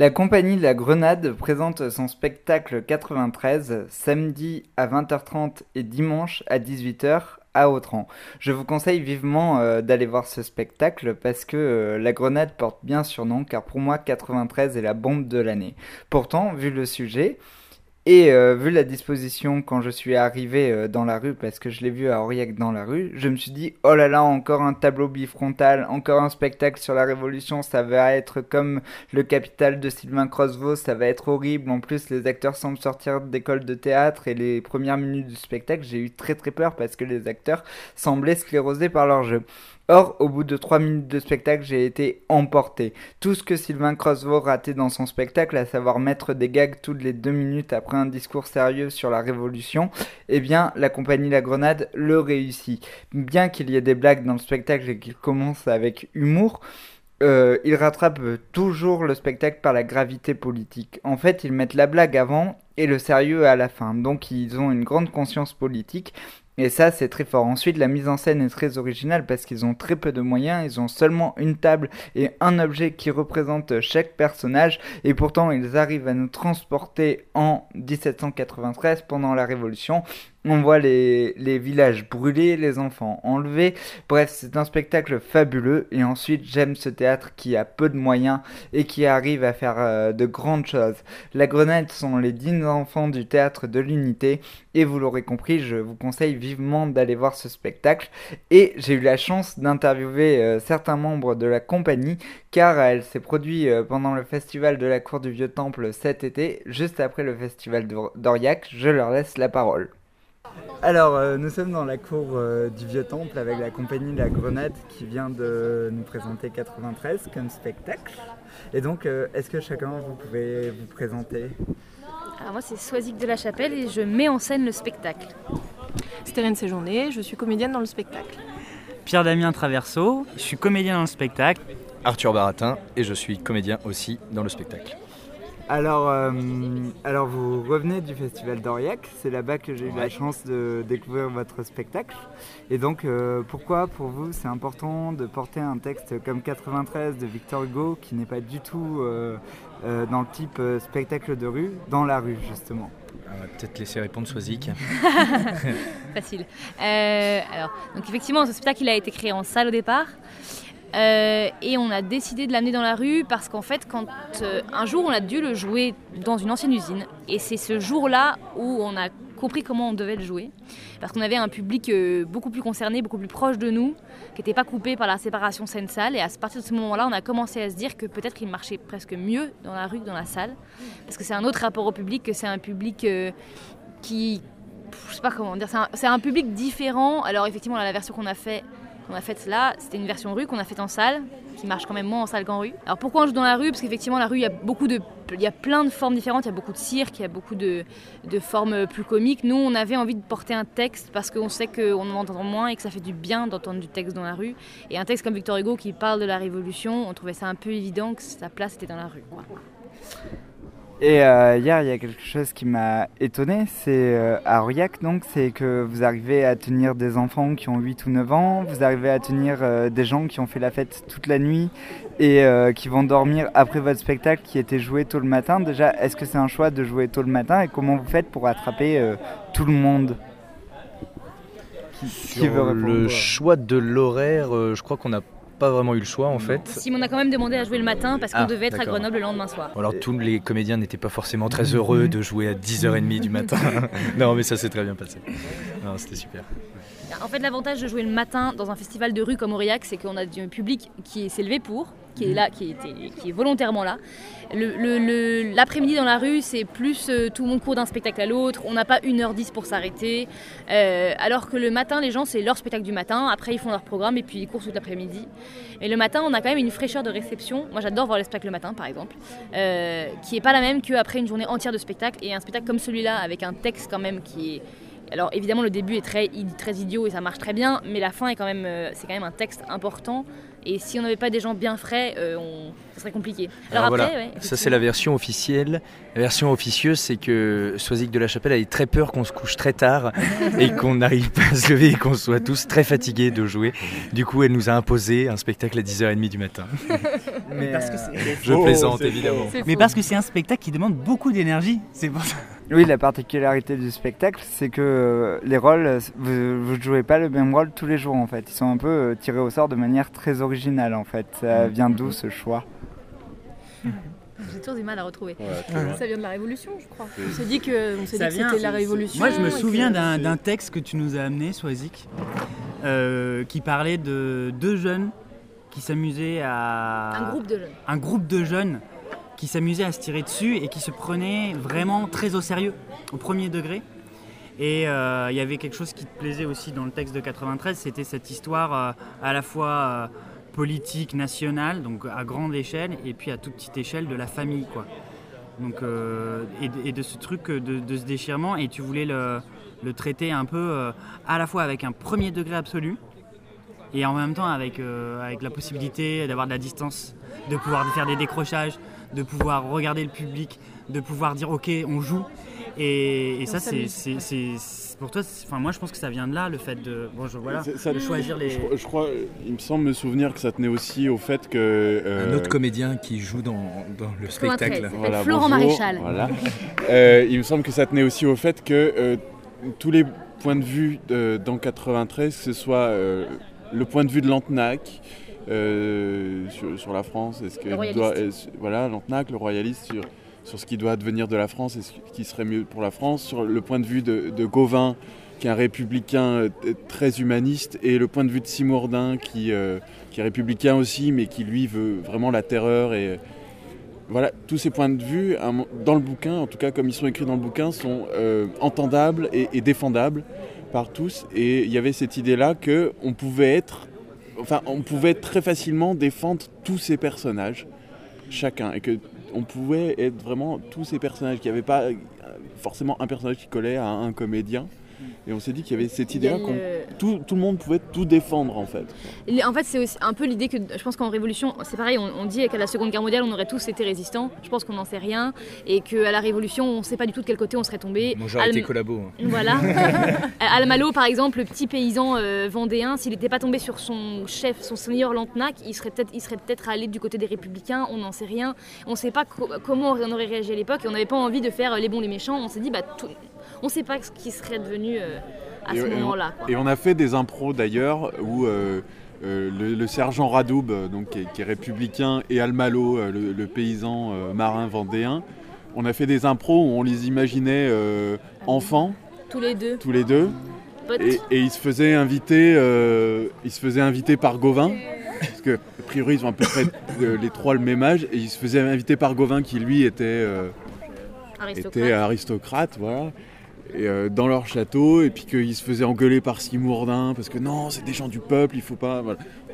La compagnie La Grenade présente son spectacle 93 samedi à 20h30 et dimanche à 18h à Autran. Je vous conseille vivement euh, d'aller voir ce spectacle parce que euh, La Grenade porte bien surnom car pour moi 93 est la bombe de l'année. Pourtant, vu le sujet, et euh, vu la disposition quand je suis arrivé euh, dans la rue, parce que je l'ai vu à Aurillac dans la rue, je me suis dit, oh là là, encore un tableau bifrontal, encore un spectacle sur la Révolution, ça va être comme le Capital de Sylvain Crosvaux, ça va être horrible. En plus, les acteurs semblent sortir d'école de théâtre et les premières minutes du spectacle, j'ai eu très très peur parce que les acteurs semblaient sclérosés par leur jeu. Or, au bout de 3 minutes de spectacle, j'ai été emporté. Tout ce que Sylvain Crosvaux ratait dans son spectacle, à savoir mettre des gags toutes les 2 minutes après un discours sérieux sur la Révolution, eh bien, la compagnie La Grenade le réussit. Bien qu'il y ait des blagues dans le spectacle et qu'il commence avec humour, euh, ils rattrapent toujours le spectacle par la gravité politique. En fait, ils mettent la blague avant et le sérieux à la fin. Donc, ils ont une grande conscience politique et ça, c'est très fort. Ensuite, la mise en scène est très originale parce qu'ils ont très peu de moyens. Ils ont seulement une table et un objet qui représente chaque personnage. Et pourtant, ils arrivent à nous transporter en 1793 pendant la Révolution. On voit les, villages brûlés, les enfants enlevés. Bref, c'est un spectacle fabuleux. Et ensuite, j'aime ce théâtre qui a peu de moyens et qui arrive à faire euh, de grandes choses. La Grenade sont les dignes enfants du théâtre de l'unité. Et vous l'aurez compris, je vous conseille vivement d'aller voir ce spectacle. Et j'ai eu la chance d'interviewer euh, certains membres de la compagnie car elle s'est produite euh, pendant le festival de la cour du Vieux Temple cet été, juste après le festival d'Aurillac. Je leur laisse la parole. Alors, euh, nous sommes dans la cour euh, du Vieux Temple avec la compagnie La Grenade qui vient de nous présenter 93 comme spectacle. Et donc, euh, est-ce que chacun vous pouvez vous présenter? Alors moi, c'est Soisic de la Chapelle et je mets en scène le spectacle. Stérène Séjourné, je suis comédienne dans le spectacle. Pierre-Damien Traverso, je suis comédien dans le spectacle. Arthur Baratin et je suis comédien aussi dans le spectacle. Alors, euh, alors vous revenez du festival d'Aurillac, c'est là-bas que j'ai eu la chance de découvrir votre spectacle. Et donc, euh, pourquoi pour vous c'est important de porter un texte comme 93 de Victor Hugo, qui n'est pas du tout euh, euh, dans le type spectacle de rue, dans la rue justement? On va peut-être laisser répondre Soisic. Facile. Euh, alors, donc effectivement, ce spectacle il a été créé en salle au départ. Euh, et on a décidé de l'amener dans la rue parce qu'en fait, quand euh, un jour on a dû le jouer dans une ancienne usine, et c'est ce jour-là où on a compris comment on devait le jouer, parce qu'on avait un public euh, beaucoup plus concerné, beaucoup plus proche de nous, qui n'était pas coupé par la séparation scène-salle, et à partir de ce moment-là, on a commencé à se dire que peut-être qu'il marchait presque mieux dans la rue que dans la salle, parce que c'est un autre rapport au public, que c'est un public euh, qui, je sais pas comment dire, c'est un, public différent. Alors effectivement, la version qu'on a fait qu'on a faite là, c'était une version rue qu'on a faite en salle, qui marche quand même moins en salle qu'en rue. Alors pourquoi on joue dans la rue? Parce qu'effectivement, la rue, il y a beaucoup de, il y a plein de formes différentes. Il y a beaucoup de cirque, il y a beaucoup de, de formes plus comiques. Nous, on avait envie de porter un texte parce qu'on sait qu'on en entend moins et que ça fait du bien d'entendre du texte dans la rue. Et un texte comme Victor Hugo qui parle de la Révolution, on trouvait ça un peu évident que sa place était dans la rue. Et euh, hier, il y a quelque chose qui m'a étonné, c'est euh, à Aurillac, donc, c'est que vous arrivez à tenir des enfants qui ont 8 ou 9 ans, vous arrivez à tenir euh, des gens qui ont fait la fête toute la nuit et qui vont dormir après votre spectacle qui était joué tôt le matin. Déjà, est-ce que c'est un choix de jouer tôt le matin et comment vous faites pour attraper tout le monde? Qui, qui veut répondre? le choix de l'horaire, je crois qu'on n'a pas vraiment eu le choix en fait. Si, mais on a quand même demandé à jouer le matin parce qu'on Ah, devait être à. Grenoble le lendemain soir. Alors tous les comédiens n'étaient pas forcément très heureux de jouer à 10h30 du matin. non mais ça s'est très bien passé. Non, c'était super. En fait, l'avantage de jouer le matin dans un festival de rue comme Aurillac, c'est qu'on a du public qui s'est levé pour, qui est là, qui, est volontairement là. L'après-midi dans la rue, c'est plus euh, tout le monde court d'un spectacle à l'autre. On n'a pas 1h10 pour s'arrêter. Euh, alors que le matin, les gens, c'est leur spectacle du matin. Après, ils font leur programme et puis ils courent toute l'après-midi. Et le matin, on a quand même une fraîcheur de réception. Moi, j'adore voir le spectacle le matin, par exemple, euh, qui est pas la même qu'après une journée entière de spectacle. Et un spectacle comme celui-là, avec un texte quand même qui est alors évidemment le début est très, très idiot et ça marche très bien, mais la fin est quand même, euh, c'est quand même un texte important. Et si on n'avait pas des gens bien frais, euh, on... ça serait compliqué. Alors, après, ça c'est la version officielle. La version officieuse, c'est que Soisic de la Chapelle a eu très peur qu'on se couche très tard et qu'on n'arrive pas à se lever et qu'on soit tous très fatigués de jouer. Du coup, elle nous a imposé un spectacle à 10h30 du matin. Mais parce que Je plaisante évidemment. Mais parce que c'est un spectacle qui demande beaucoup d'énergie. C'est pour ça. Oui, la particularité du spectacle, c'est que euh, les rôles, vous ne jouez pas le même rôle tous les jours en fait. Ils sont un peu euh, tirés au sort de manière très originale en fait. Ça mm. vient d'où ce choix? J'ai toujours du mal à retrouver. ça vient de la Révolution, je crois. On s'est dit que, c'était la Révolution. Moi, je me souviens d'un texte que tu nous as amené, Swazik, euh, qui parlait de deux jeunes qui s'amusaient à... Un groupe de jeunes. Un groupe de jeunes qui s'amusait à se tirer dessus et qui se prenait vraiment très au sérieux, au premier degré. Et euh, il y avait quelque chose qui te plaisait aussi dans le texte de 93, c'était cette histoire euh, à la fois euh, politique, nationale, donc à grande échelle, et puis à toute petite échelle de la famille. Quoi. Donc, et, de, ce truc de, ce déchirement, et tu voulais le traiter un peu à la fois avec un premier degré absolu, et en même temps avec, avec la possibilité d'avoir de la distance, de pouvoir faire des décrochages, de pouvoir regarder le public, de pouvoir dire ok, on joue. Et, ça, c'est pour toi. Enfin, moi, je pense que ça vient de là, le fait de, bon, voilà, choisir les. Je, crois, il me semble me souvenir que ça tenait aussi au fait que euh, un autre comédien qui joue dans, dans le spectacle. Voilà, Florent Maréchal. Voilà. Euh, il me semble que ça tenait aussi au fait que euh, tous les points de vue dans 93, que ce soit le point de vue de Lantenac, euh, sur, la France Est-ce que doit, voilà, Lantenac, le royaliste sur, sur ce qui doit devenir de la France et ce qui serait mieux pour la France, sur le point de vue de, Gauvin, qui est un républicain euh, très humaniste, et le point de vue de Simourdin, qui, euh, qui est républicain aussi, mais qui lui veut vraiment la terreur. Et voilà, tous ces points de vue, dans le bouquin, en tout cas comme ils sont écrits dans le bouquin, sont entendables et, et, défendables par tous. Et il y avait cette idée-là qu'on pouvait être enfin, on pouvait très facilement défendre tous ces personnages, chacun, et que on pouvait être vraiment tous ces personnages, qu'il n'y avait pas forcément un personnage qui collait à un comédien. Et on s'est dit qu'il y avait cette idée-là que tout, le monde pouvait tout défendre en fait. En fait, c'est aussi un peu l'idée que je pense qu'en Révolution, c'est pareil, on, dit qu'à la Seconde Guerre mondiale, on aurait tous été résistants. Je pense qu'on n'en sait rien. Et qu'à la Révolution, on ne sait pas du tout de quel côté on serait tombé. Moi j'aurais été collabo. Hein. Voilà. Almalo, par exemple, le petit paysan euh, vendéen, s'il n'était pas tombé sur son chef, son seigneur Lantenac, il serait peut-être peut allé du côté des Républicains. On n'en sait rien. On ne sait pas comment on aurait réagi à l'époque. Et on n'avait pas envie de faire les bons, les méchants. On s'est dit, bah, tout, on ne sait pas ce qui serait devenu euh, à ce moment-là. Et on a fait des impros d'ailleurs où euh, euh, le, sergent Radoub, donc, qui est, républicain, et Almalo, le, paysan marin vendéen, on a fait des impros où on les imaginait enfants. Tous les deux. Tous les deux. Et, ils se faisaient inviter, ils se faisaient inviter par Gauvin. Parce que, a priori, ils ont à peu près les trois le même âge. Et ils se faisaient inviter par Gauvin, qui lui était, était aristocrate. Voilà. Euh, dans leur château et puis qu'ils se faisaient engueuler par Simourdin parce que non c'est des gens du peuple il faut pas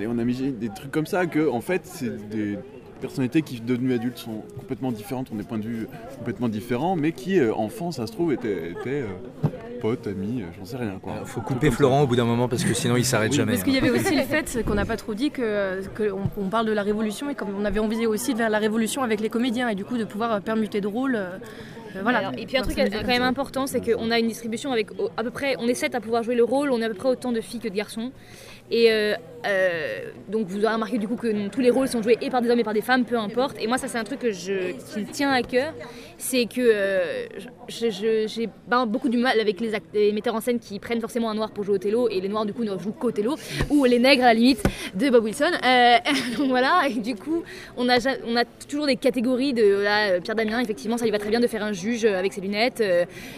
et on a mis des trucs comme ça que en fait c'est des personnalités qui devenues adultes sont complètement différentes ont des points de vue complètement différents mais qui euh, enfants ça se trouve étaient, euh, potes amis j'en sais rien quoi faut couper Florent au bout d'un moment parce que sinon il s'arrête jamais parce qu'il y avait aussi le fait qu'on n'a pas trop dit que, on, parle de la révolution et comme on avait envie aussi de faire la révolution avec les comédiens et du coup de pouvoir permuter de rôle euh, voilà. et puis un truc quand même important, c'est qu'on a une distribution avec à peu près, on est 7 à pouvoir jouer le rôle, on a à peu près autant de filles que de garçons. Et euh, euh, donc vous aurez remarqué du coup que tous les rôles sont joués et par des hommes et par des femmes, peu importe. Et moi ça c'est un truc qui me tient à cœur, c'est que euh, j'ai ben, beaucoup du mal avec les, metteurs en scène qui prennent forcément un noir pour jouer télo et les noirs du coup ne jouent qu'au ou les nègres à la limite de Bob Wilson. donc voilà, et du coup on a, on a toujours des catégories de Pierre Damien, effectivement ça lui va très bien de faire un juge avec ses lunettes.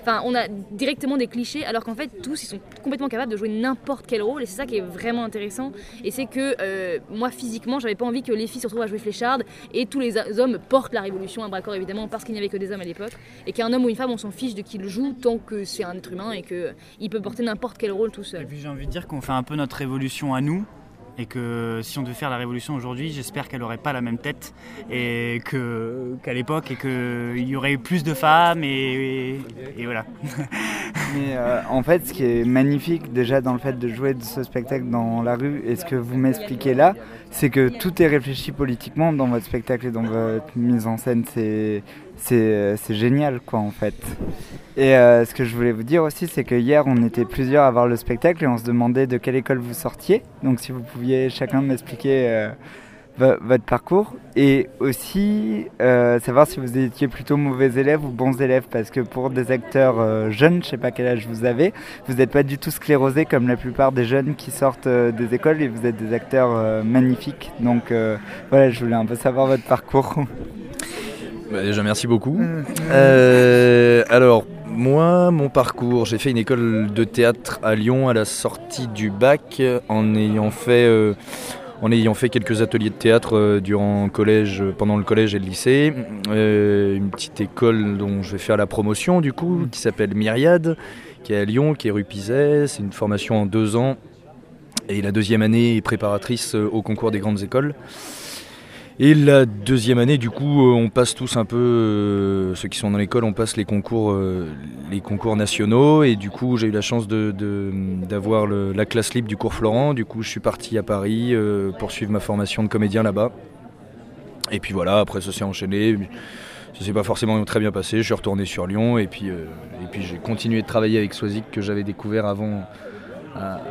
Enfin on a directement des clichés alors qu'en fait tous ils sont complètement capables de jouer n'importe quel rôle et c'est ça qui est vraiment intéressant. Et c'est que euh, moi, physiquement, j'avais pas envie que les filles se retrouvent à jouer flécharde et tous les hommes portent la révolution à bras corps, évidemment, parce qu'il n'y avait que des hommes à l'époque. Et qu'un homme ou une femme, on s'en fiche de qui le joue tant que c'est un être humain et qu'il peut porter n'importe quel rôle tout seul. Et puis j'ai envie de dire qu'on fait un peu notre révolution à nous Et que si on devait faire la révolution aujourd'hui, j'espère qu'elle n'aurait pas la même tête et qu'à l'époque et qu'il y aurait eu plus de femmes et, et, voilà. Mais euh, en fait, ce qui est magnifique déjà dans le fait de jouer de ce spectacle dans la rue et ce que vous m'expliquez là, c'est que tout est réfléchi politiquement dans votre spectacle et dans votre mise en scène. C'est c'est génial quoi en fait. Et euh, ce que je voulais vous dire aussi, c'est que hier on était plusieurs à voir le spectacle et on se demandait de quelle école vous sortiez. Donc si vous pouviez chacun m'expliquer euh, votre parcours et aussi euh, savoir si vous étiez plutôt mauvais élèves ou bons élèves parce que pour des acteurs jeunes, je sais pas quel âge vous avez, vous n'êtes pas du tout sclérosés comme la plupart des jeunes qui sortent des écoles et vous êtes des acteurs magnifiques. Donc voilà, je voulais un peu savoir votre parcours. Bah, déjà, merci beaucoup. Euh, alors, moi, mon parcours, j'ai fait une école de théâtre à Lyon à la sortie du bac en ayant fait, euh, en ayant fait quelques ateliers de théâtre euh, durant collège, pendant le collège et le lycée. une petite école dont je vais faire la promotion, du coup, qui s'appelle Myriade, qui est à Lyon, qui est rue Pizet. C'est une formation en deux ans. Et la deuxième année est préparatrice au concours des grandes écoles. Et la deuxième année, du coup, euh, on passe tous un peu, euh, ceux qui sont dans l'école, on passe les concours, euh, les concours nationaux. Et du coup, j'ai eu la chance d'avoir la classe libre du cours Florent. Du coup, je suis parti à Paris poursuivre ma formation de comédien là-bas. Et puis voilà, après ça s'est enchaîné. Ça s'est pas forcément très bien passé. Je suis retourné sur Lyon et puis, puis j'ai continué de travailler avec Soisic que j'avais découvert avant,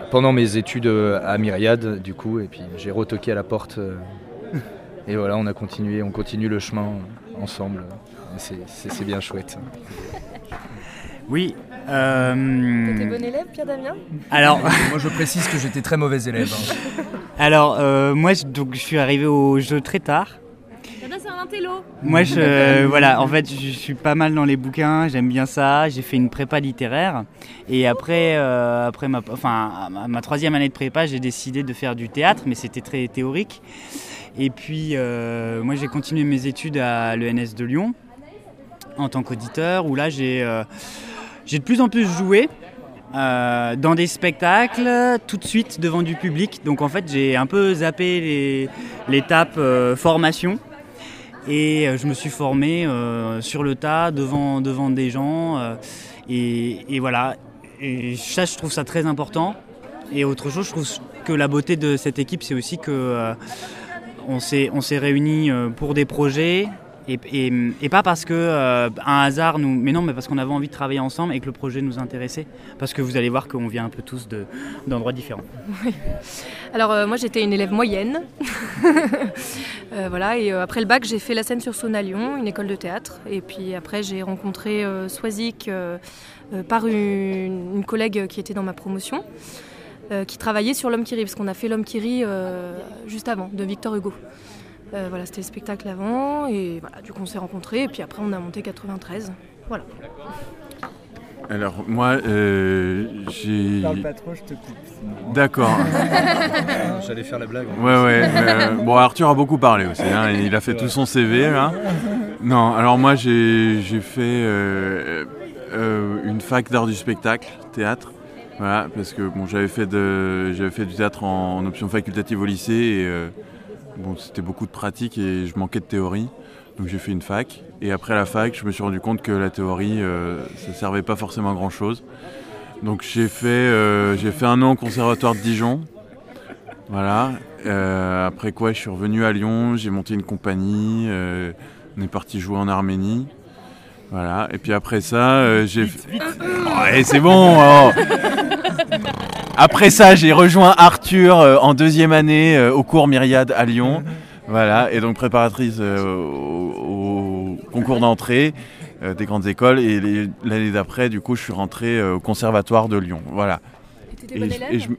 pendant mes études à Myriade, du coup. Et puis j'ai retoqué à la porte. Et voilà, on a continué, on continue le chemin ensemble. C'est bien chouette. Oui. Euh... T'étais bon élève, Pierre Damien? Alors, moi je précise que j'étais très mauvais élève. Hein. Alors, euh, moi donc, je suis arrivé au jeu très tard. c'est un intello. Moi, je, voilà, en fait, je suis pas mal dans les bouquins, j'aime bien ça. J'ai fait une prépa littéraire. Et après, euh, après ma, enfin, ma troisième année de prépa, j'ai décidé de faire du théâtre, mais c'était très théorique. Et puis, euh, moi, j'ai continué mes études à l'ENS de Lyon en tant qu'auditeur, où là, j'ai euh, de plus en plus joué. Euh, dans des spectacles, tout de suite devant du public. Donc en fait, j'ai un peu zappé l'étape formation et je me suis formé sur le tas devant, devant des gens. Et, et, voilà. Et ça, je trouve ça très important. Et autre chose, je trouve que la beauté de cette équipe, c'est aussi que on s'est réunis euh, pour des projets et, pas parce que euh, un hasard nous mais non mais parce qu'on avait envie de travailler ensemble et que le projet nous intéressait. Parce que vous allez voir qu'on vient un peu tous d'endroits différents. Alors euh, moi j'étais une élève moyenne. Voilà et après le bac j'ai fait la scène sur Saône à Lyon une école de théâtre. Et puis après j'ai rencontré Soisic par une, collègue qui était dans ma promotion euh, qui travaillait sur L'homme qui rit, parce qu'on a fait L'homme qui rit euh, juste avant, de Victor Hugo. Euh, voilà, c'était le spectacle avant, et voilà, du coup on s'est rencontrés, et puis après on a monté 93. Voilà. Alors moi, j'ai. Parle pas trop, je te coupe. D'accord. J'allais faire la blague. Ouais, ouais. bon, Arthur a beaucoup parlé aussi. Hein, il a fait tout son CV là. Non, alors moi j'ai fait une fac d'art du spectacle, théâtre. Voilà, parce que bon, j'avais fait, de, j'avais fait du théâtre en, option facultative au lycée et euh, bon, c'était beaucoup de pratique et je manquais de théorie. Donc j'ai fait une fac. Et après la fac, je me suis rendu compte que la théorie, euh, ça servait pas forcément à grand chose. Donc j'ai fait, euh, j'ai fait un an au conservatoire de Dijon. Voilà. après quoi, je suis revenu à Lyon, j'ai monté une compagnie. on est parti jouer en Arménie. Voilà. Et puis après ça, j'ai. Ouais, c'est bon. Oh. Après ça, j'ai rejoint Arthur euh, en deuxième année euh, au cours Myriade à Lyon. Voilà, et donc préparatrice euh, au, concours d'entrée des grandes écoles. Et l'année d'après, du coup, je suis rentré au conservatoire de Lyon. Voilà.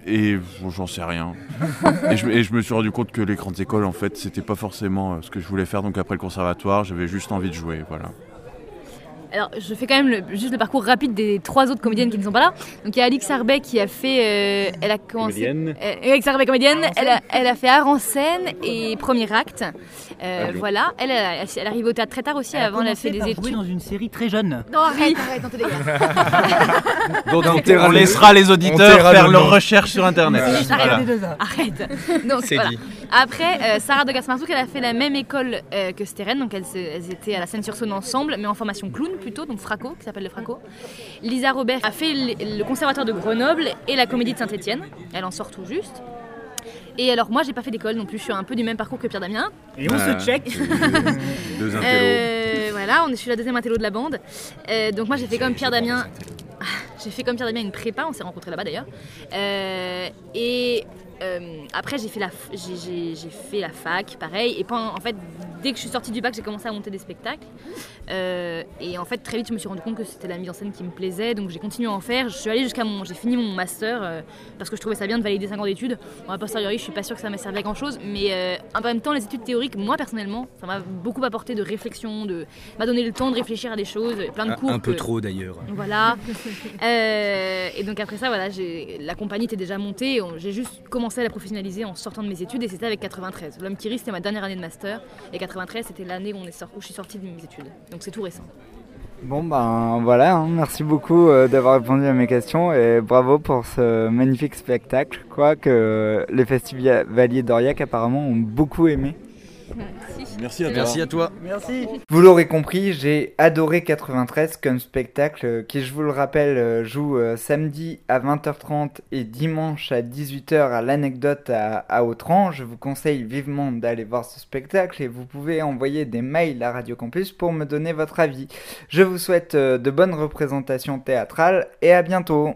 Et j'en sais rien. et, je, me suis rendu compte que les grandes écoles, en fait, c'était pas forcément ce que je voulais faire. Donc après le conservatoire, j'avais juste envie de jouer. Voilà. Alors, je fais quand même le- juste le parcours rapide des trois autres comédiennes qui ne sont pas là. Donc, il y a Alix Arbet qui a fait. euh, elle a commencé. Comédienne. Euh, Alix Arbet, comédienne. Elle a, elle a fait art en scène et premier acte. Euh, Ah voilà. Elle, elle, elle, elle arrive au théâtre très tard aussi. Avant, elle a fait des études. dans une série très jeune. Non, arrête, arrête, non. Donc, on on, laissera les auditeurs faire le leurs recherches sur internet. Arrête, Voilà. arrête. Donc, C'est voilà. dit. Après, euh, Sarah de Gasmarzouk, elle a fait la même école euh, que Steren, donc elles, étaient à la Seine-sur-Saône ensemble, mais en formation clown plutôt, donc Fraco, qui s'appelle le Fraco. Lisa Robert a fait le, conservatoire de Grenoble et la comédie de Saint-Etienne. Elle en sort tout juste. Et alors moi, j'ai pas fait d'école non plus, je suis un peu du même parcours que Pierre Damien. Et on Ah. se check. Deux intellos. Euh, voilà, on est, je suis la deuxième intello de la bande. Euh, donc moi j'ai fait comme Pierre Damien. J'ai fait comme Pierre Damien une prépa, on s'est rencontrés là-bas d'ailleurs. Euh, et euh, après j'ai fait, la, f- j'ai- j'ai- j'ai fait la fac, pareil. Et en fait, dès que je suis sortie du bac, j'ai commencé à monter des spectacles. Euh, et en fait, très vite, je me suis rendu compte que c'était la mise en scène qui me plaisait. Donc j'ai continué à en faire. Je suis allée jusqu'à mon. J'ai fini mon master euh, parce que je trouvais ça bien de valider 5 ans d'études. Bon, a posteriori, je suis pas sûre que ça m'a servi à grand chose. Mais en même temps, les études théoriques, moi personnellement, ça m'a beaucoup apporté de réflexion, de m'a donné le temps de réfléchir à des choses, plein de Un, cours. un peu que- trop d'ailleurs. Voilà. Euh, et donc après ça, voilà, la compagnie était déjà montée. on- J'ai juste commencé à la professionnaliser en sortant de mes études et c'était avec 93. L'homme qui rit, c'était ma dernière année de master et 93, c'était l'année où, je suis sortie de mes études. Donc c'est tout récent. Bon ben voilà, hein, merci beaucoup euh, d'avoir répondu à mes questions et bravo pour ce magnifique spectacle. Quoi que les festivaliers d'Aurillac apparemment ont beaucoup aimé. Merci à toi. Merci à toi. Merci. Vous l'aurez compris, j'ai adoré 93 comme spectacle qui, je vous le rappelle, euh, joue euh, samedi à 20h30 et dimanche à 18h à l'anecdote à, à Autran. Je vous conseille vivement d'aller voir ce spectacle et vous pouvez envoyer des mails à Radio Campus pour me donner votre avis. Je vous souhaite euh, de bonnes représentations théâtrales et à bientôt.